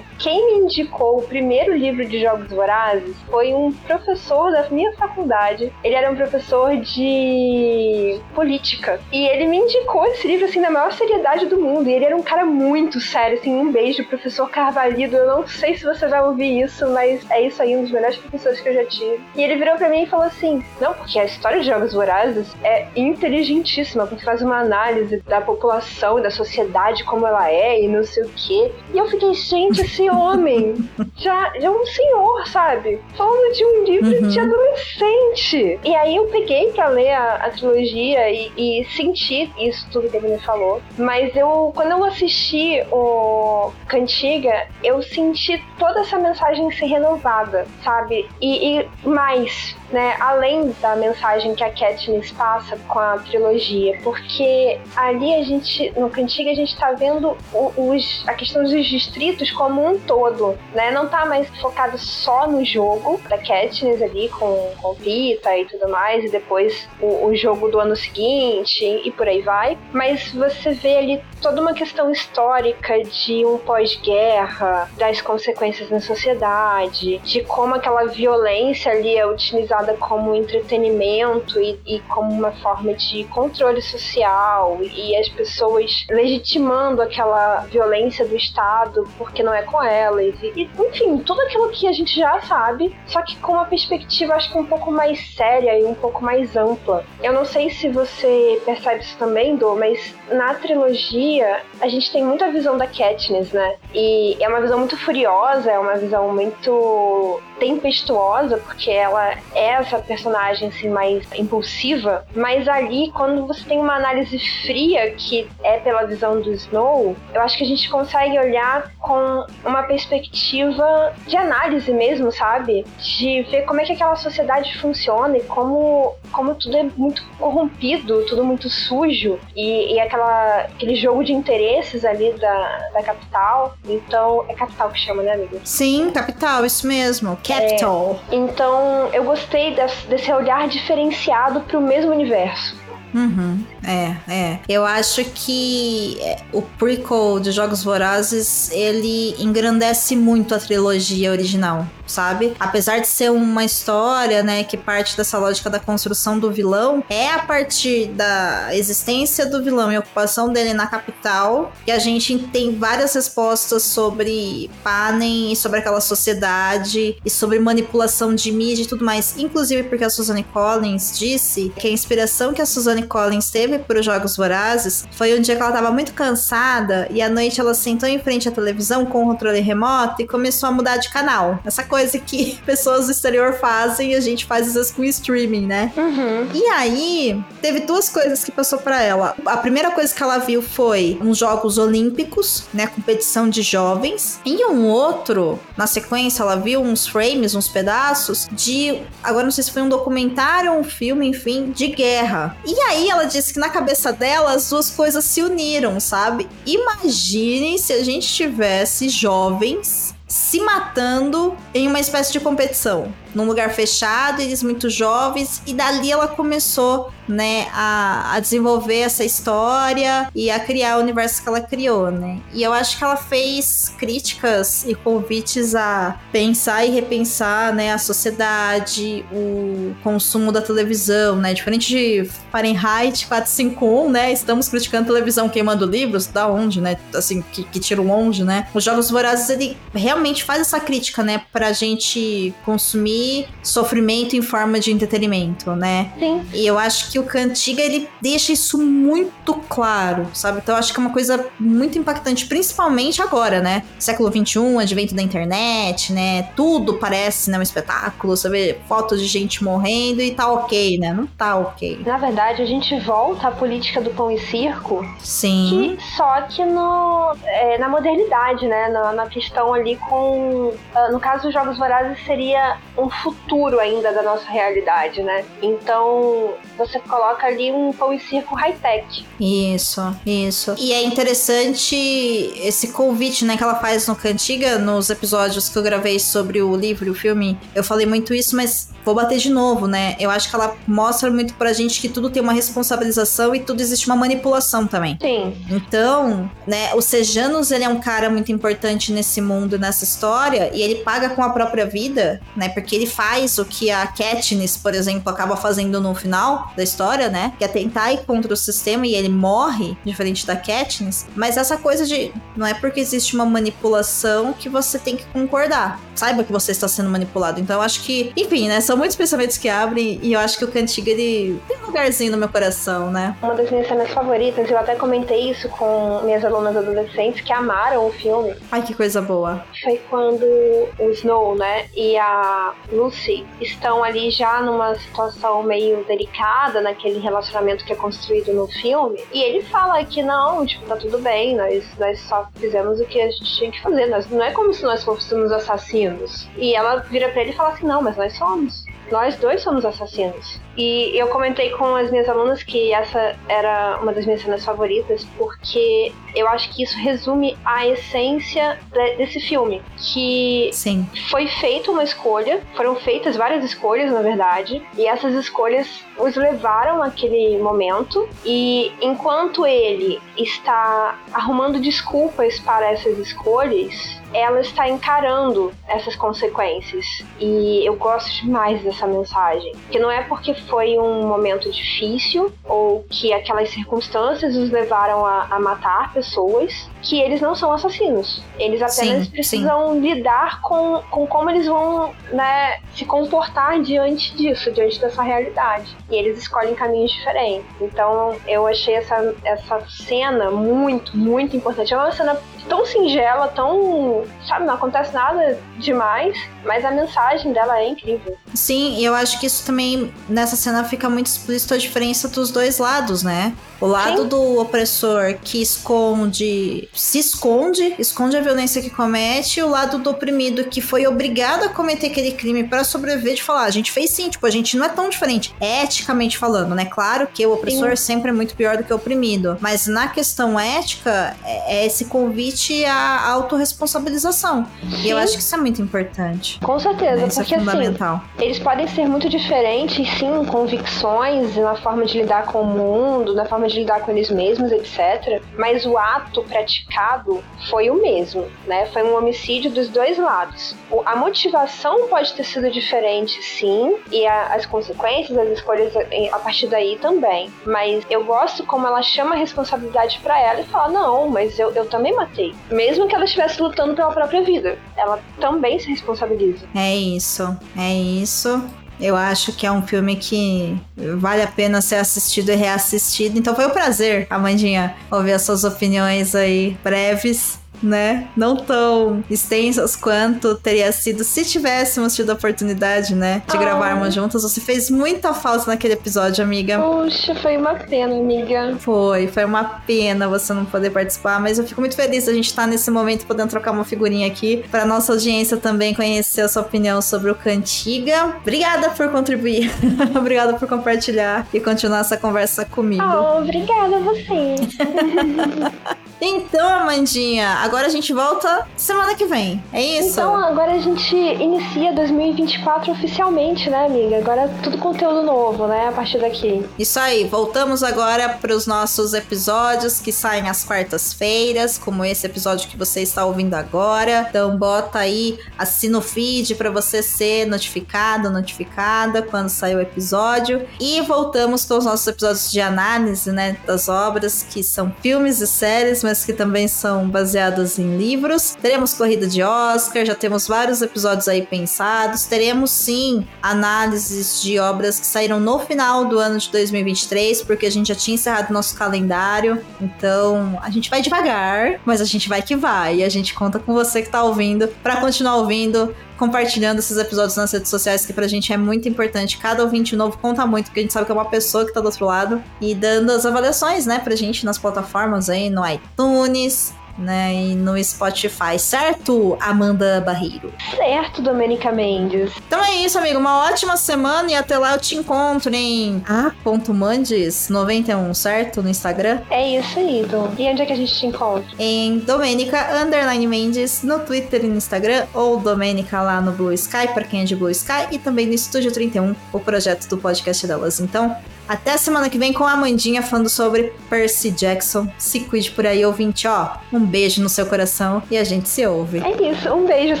Quem me indicou o primeiro livro de Jogos Vorazes foi um professor da minha faculdade. Ele era um professor de política. E ele me indicou esse livro, assim, na maior seriedade do mundo. E ele era um cara muito sério, assim, um beijo, professor Carvalho. Eu não sei se você vai ouvir isso, mas é isso aí, um dos melhores professores que eu já tive. E ele virou pra mim e falou assim: Não, porque a história de Jogos Vorazes é inteligentíssima, porque faz uma análise da população e da sociedade como ela é e não sei o quê. E eu fiquei, gente, esse homem já, já é um senhor, sabe? Falando de um livro Uhum. de adolescente. E aí eu peguei pra ler a, a trilogia e, e senti isso tudo que ele me falou. Mas eu, quando eu assisti o Cantiga, eu senti toda essa mensagem ser renovada, sabe? E, e mais, né? Além da mensagem que a Katniss passa com a trilogia, porque ali a gente, no Cantiga, a gente tá vendo os, a questão dos distritos como um todo, né? Não tá mais focado só no jogo da Katniss ali com, com Pita e tudo mais, e depois o, o jogo do ano seguinte e por aí vai. Mas você vê ali toda uma questão histórica de um pós-guerra, das consequências na sociedade, de como aquela violência ali é utilizada como entretenimento e, e como uma forma de controle social e as pessoas legitimando aquela violência do Estado porque não é com elas e, enfim, tudo aquilo que a gente já sabe, só que com uma perspectiva acho que um pouco mais séria e um pouco mais ampla. Eu não sei se você percebe isso também, Dô, mas na trilogia a gente tem muita visão da Katniss, né? E é uma visão muito furiosa, é uma visão muito tempestuosa, porque ela é essa personagem assim mais impulsiva, mas ali quando você tem uma análise fria que é pela visão do Snow, eu acho que a gente consegue olhar com uma perspectiva de análise mesmo, sabe? De ver como é que aquela sociedade funciona e como, como tudo é muito corrompido, tudo muito sujo e, e aquela, aquele jogo de interesses ali da, da capital. Então, é capital que chama, né, amigo? Sim, capital, isso mesmo. Capital. Então, eu gostei des- desse olhar diferenciado pro mesmo universo. Uhum. É, é. Eu acho que é, o prequel de Jogos Vorazes, ele engrandece muito a trilogia original. Sabe? Apesar de ser uma história, né, que parte dessa lógica da construção do vilão, é a partir da existência do vilão e ocupação dele na capital que a gente tem várias respostas sobre Panem e sobre aquela sociedade e sobre manipulação de mídia e tudo mais. Inclusive porque a Suzanne Collins disse que a inspiração que a Suzanne Collins teve para os Jogos Vorazes foi um dia que ela estava muito cansada e à noite ela sentou em frente à televisão com o controle remoto e começou a mudar de canal. Essa coisa que pessoas do exterior fazem e a gente faz às vezes com streaming, né? Uhum. E aí, teve duas coisas que passou para ela. A primeira coisa que ela viu foi uns Jogos Olímpicos, né? Competição de jovens. E um outro, na sequência, ela viu uns frames, uns pedaços de. Agora não sei se foi um documentário ou um filme, enfim, de guerra. E aí ela disse que na cabeça dela as duas coisas se uniram, sabe? Imagine se a gente tivesse jovens se matando em uma espécie de competição num lugar fechado, eles muito jovens, e dali ela começou, né, a, a desenvolver essa história e a criar o universo que ela criou, né? E eu acho que ela fez críticas e convites a pensar e repensar, né, a sociedade, o consumo da televisão, né? Diferente de Fahrenheit 451, né? Estamos criticando televisão queimando livros, da onde, né? Assim, que, que tiro longe, né? Os Jogos Vorazes, ele realmente faz essa crítica, né, pra gente consumir sofrimento em forma de entretenimento, né? Sim. E eu acho que o Cantiga ele deixa isso muito claro, sabe? Então eu acho que é uma coisa muito impactante, principalmente agora, né? Século XXI, advento da internet, né? Tudo parece né, um espetáculo, sabe? Fotos de gente morrendo e tá ok, né? Não tá ok. Na verdade, a gente volta à política do pão e circo, Sim. que só que no, é, na modernidade, né? Na, na questão ali com. ah, no caso dos Jogos Vorazes, seria um futuro ainda da nossa realidade, né? Então, você coloca ali um pão e circo high-tech. Isso, isso. E é interessante esse convite, né, que ela faz no Cantiga, nos episódios que eu gravei sobre o livro e o filme. Eu falei muito isso, mas vou bater de novo, né? Eu acho que ela mostra muito pra gente que tudo tem uma responsabilização e tudo existe uma manipulação também. Sim, Então, né, o Sejanus, ele é um cara muito importante nesse mundo, nessa história, e ele paga com a própria vida, né, porque ele faz o que a Katniss, por exemplo, acaba fazendo no final da história, né, que é tentar ir contra o sistema e ele morre, diferente da Katniss, mas essa coisa de, não é porque existe uma manipulação que você tem que concordar. Saiba que você está sendo manipulado. Então, eu acho que, enfim, né, são muitos pensamentos que abrem, e eu acho que o Cantiga, ele tem um lugarzinho no meu coração, né. uma das minhas cenas favoritas, eu até comentei isso com minhas alunas adolescentes que amaram o filme, Ai, que coisa boa. foi quando o Snow, né, e a Lucy estão ali já numa situação meio delicada naquele relacionamento que é construído no filme. E ele fala que não, tipo, tá tudo bem, nós, nós só fizemos o que a gente tinha que fazer. Nós, não é como se nós fôssemos assassinos. E ela vira pra ele e fala assim: não, mas nós somos. Nós dois somos assassinos. E eu comentei com as minhas alunas que essa era uma das minhas cenas favoritas, porque eu acho que isso resume a essência de- desse filme. Que Sim. foi feita uma escolha, foram feitas várias escolhas, na verdade, e essas escolhas os levaram àquele momento. E enquanto ele está arrumando desculpas para essas escolhas, ela está encarando essas consequências. E eu gosto demais dessa mensagem. Que não é porque foi um momento difícil ou que aquelas circunstâncias os levaram a, a matar pessoas que eles não são assassinos. Eles apenas Sim, precisam lidar com, com como eles vão né, se comportar diante disso, diante dessa realidade. E eles escolhem caminhos diferentes. Então eu achei essa, essa cena muito, muito importante. É uma cena tão singela, tão. Sabe, não acontece nada demais, mas a mensagem dela é incrível. Sim, e eu acho que isso também, nessa cena, fica muito explícito a diferença dos dois lados, né? O lado Sim. do opressor que esconde, se esconde, esconde a violência que comete, e o lado do oprimido que foi obrigado a cometer aquele crime para sobreviver, de falar, a gente fez sim, tipo, a gente não é tão diferente, eticamente falando, né? Claro que o opressor sempre é muito pior do que o oprimido, mas na questão ética, é é esse convite à autorresponsabilização. E eu Sim. acho que isso é muito importante. Com certeza, né? Isso é porque assim, fundamental. eles podem ser muito diferentes, sim, em convicções, na forma de lidar com o mundo, na forma de lidar com eles mesmos, etc. Mas o ato praticado foi o mesmo, né? Foi um homicídio dos dois lados. A motivação pode ter sido diferente, sim, e a, as consequências, as escolhas a, a partir daí também. Mas eu gosto como ela chama a responsabilidade para ela e fala: não, mas eu, eu também matei. Mesmo que ela estivesse lutando pela própria vida, ela também se responsabiliza. É isso, é isso. Eu acho que é um filme que vale a pena ser assistido e reassistido. Então foi um prazer, Amandinha, ouvir as suas opiniões aí breves né? Não tão extensas quanto teria sido se tivéssemos tido a oportunidade, né? De oh. gravarmos juntas. Você fez muita falta naquele episódio, amiga. Puxa, foi uma pena, amiga. Foi, foi uma pena você não poder participar, mas eu fico muito feliz a gente estar tá nesse momento podendo trocar uma figurinha aqui para nossa audiência também conhecer a sua opinião sobre o Cantiga. Obrigada por contribuir. obrigada por compartilhar e continuar essa conversa comigo. Oh, obrigada a você. então, Amandinha, agora a gente volta semana que vem. É isso? Então, agora a gente inicia 2024 oficialmente, né, amiga? Agora é tudo conteúdo novo, né? A partir daqui. Isso aí, voltamos agora para os nossos episódios que saem às quartas-feiras, como esse episódio que você está ouvindo agora. Então, bota aí, assina o feed para você ser notificado, notificada quando sair o episódio. E voltamos com os nossos episódios de análise, né, das obras que são filmes e séries, mas que também são baseados em livros. Teremos corrida de Oscar, já temos vários episódios aí pensados. Teremos sim análises de obras que saíram no final do ano de 2023, porque a gente já tinha encerrado nosso calendário. Então, a gente vai devagar, mas a gente vai que vai. E a gente conta com você que tá ouvindo para continuar ouvindo, compartilhando esses episódios nas redes sociais, que pra gente é muito importante. Cada ouvinte novo conta muito, porque a gente sabe que é uma pessoa que tá do outro lado. E dando as avaliações, né, pra gente nas plataformas aí, no iTunes, né? E no Spotify, certo, Amanda Barreiro? Certo, Domenica Mendes. Então é isso, amigo. Uma ótima semana e até lá eu te encontro em a.mandes91, certo? No Instagram? É isso aí, Dom. E onde é que a gente te encontra? Em Domenica Underline Mendes no Twitter e no Instagram, ou Domenica lá no Blue Sky, para quem é de Blue Sky, e também no Estúdio 31, o projeto do podcast delas. Então, até semana que vem com a Amandinha falando sobre Percy Jackson. Se cuide por aí, ouvinte, ó. Um beijo no seu coração e a gente se ouve. É isso, um beijo,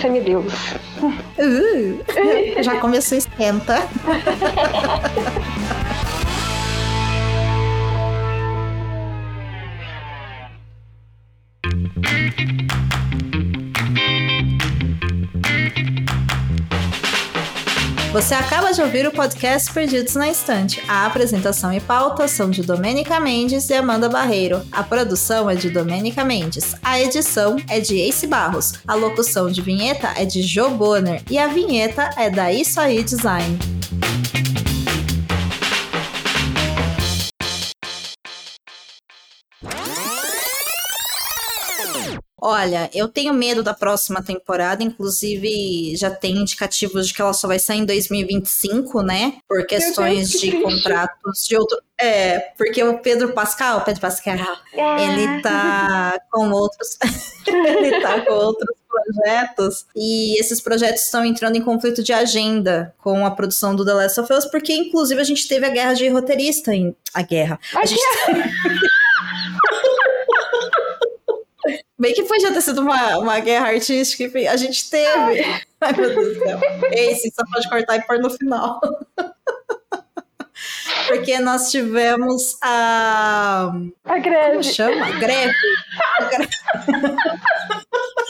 semideus. Uh, já começou esquenta. Você acaba de ouvir o podcast Perdidos na Estante. A apresentação e pauta são de Domênica Mendes e Amanda Barreiro. A produção é de Domênica Mendes. A edição é de Ace Barros. A locução de vinheta é de Joe Bonner. E a vinheta é da Isso Aí Design. Olha, eu tenho medo da próxima temporada, inclusive já tem indicativos de que ela só vai sair em 2025, né? Por questões Deus, que de triste. contratos de outro. É, porque o Pedro Pascal, o Pedro Pascal, é. ele tá com outros. ele tá com outros projetos e esses projetos estão entrando em conflito de agenda com a produção do The Last of Us, porque inclusive a gente teve a guerra de roteirista em a guerra. A, a gente Bem que podia ter sido uma, uma guerra artística, enfim, a gente teve. Ai, meu Deus do céu. Esse só pode cortar e pôr no final. Porque nós tivemos a. A greve. Como chama? Greve. A greve.